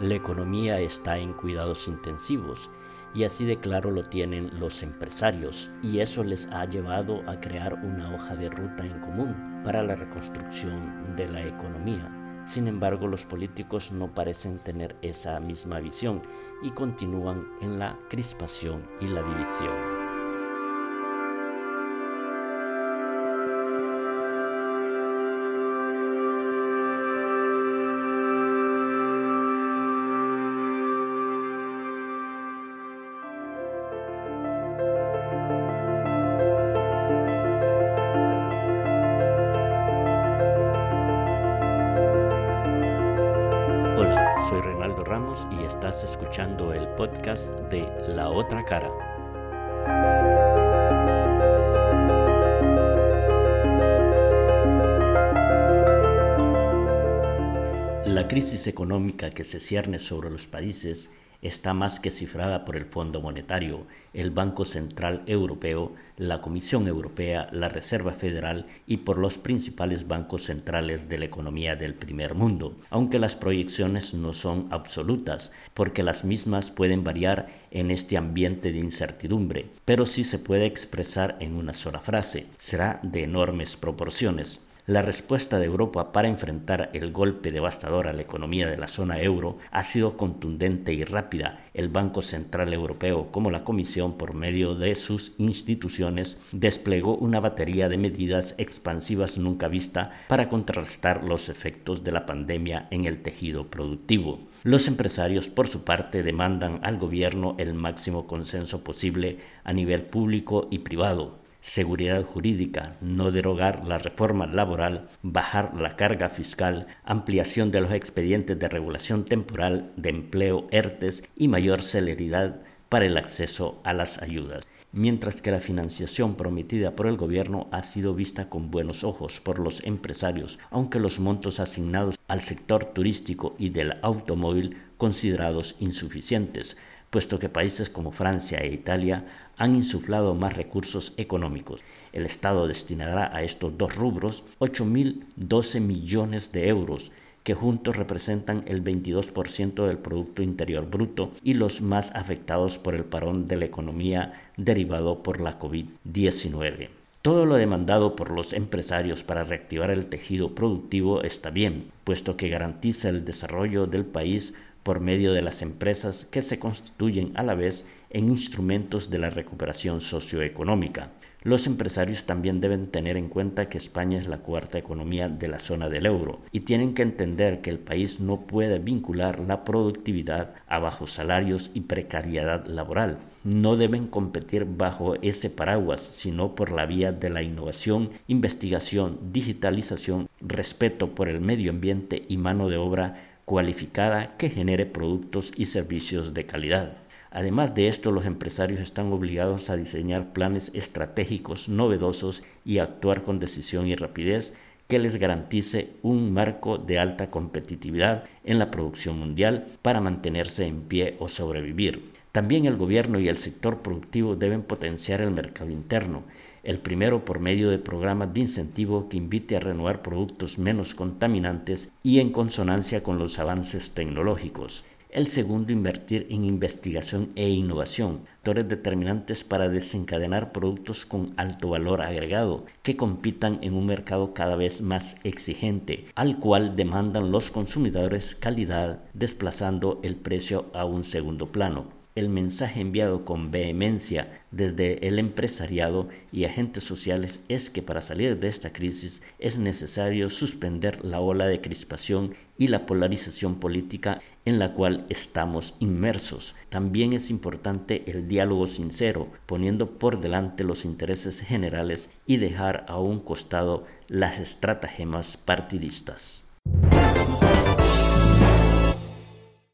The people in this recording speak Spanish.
La economía está en cuidados intensivos y así de claro lo tienen los empresarios y eso les ha llevado a crear una hoja de ruta en común para la reconstrucción de la economía. Sin embargo, los políticos no parecen tener esa misma visión y continúan en la crispación y la división. Soy Reinaldo Ramos y estás escuchando el podcast de La Otra Cara. La crisis económica que se cierne sobre los países está más que cifrada por el Fondo Monetario, el Banco Central Europeo, la Comisión Europea, la Reserva Federal y por los principales bancos centrales de la economía del primer mundo, aunque las proyecciones no son absolutas, porque las mismas pueden variar en este ambiente de incertidumbre, pero sí se puede expresar en una sola frase, será de enormes proporciones. La respuesta de Europa para enfrentar el golpe devastador a la economía de la zona euro ha sido contundente y rápida. El Banco Central Europeo, como la Comisión por medio de sus instituciones, desplegó una batería de medidas expansivas nunca vista para contrarrestar los efectos de la pandemia en el tejido productivo. Los empresarios, por su parte, demandan al gobierno el máximo consenso posible a nivel público y privado seguridad jurídica, no derogar la reforma laboral, bajar la carga fiscal, ampliación de los expedientes de regulación temporal de empleo ERTES y mayor celeridad para el acceso a las ayudas. Mientras que la financiación prometida por el gobierno ha sido vista con buenos ojos por los empresarios, aunque los montos asignados al sector turístico y del automóvil considerados insuficientes, puesto que países como Francia e Italia han insuflado más recursos económicos. El Estado destinará a estos dos rubros 8.012 millones de euros, que juntos representan el 22% del Producto Interior Bruto y los más afectados por el parón de la economía derivado por la COVID-19. Todo lo demandado por los empresarios para reactivar el tejido productivo está bien, puesto que garantiza el desarrollo del país por medio de las empresas que se constituyen a la vez en instrumentos de la recuperación socioeconómica. Los empresarios también deben tener en cuenta que España es la cuarta economía de la zona del euro y tienen que entender que el país no puede vincular la productividad a bajos salarios y precariedad laboral. No deben competir bajo ese paraguas, sino por la vía de la innovación, investigación, digitalización, respeto por el medio ambiente y mano de obra cualificada que genere productos y servicios de calidad. Además de esto, los empresarios están obligados a diseñar planes estratégicos novedosos y actuar con decisión y rapidez que les garantice un marco de alta competitividad en la producción mundial para mantenerse en pie o sobrevivir. También el gobierno y el sector productivo deben potenciar el mercado interno el primero por medio de programas de incentivo que invite a renovar productos menos contaminantes y en consonancia con los avances tecnológicos. El segundo, invertir en investigación e innovación, factores determinantes para desencadenar productos con alto valor agregado que compitan en un mercado cada vez más exigente, al cual demandan los consumidores calidad, desplazando el precio a un segundo plano el mensaje enviado con vehemencia desde el empresariado y agentes sociales es que para salir de esta crisis es necesario suspender la ola de crispación y la polarización política en la cual estamos inmersos. También es importante el diálogo sincero, poniendo por delante los intereses generales y dejar a un costado las estratagemas partidistas.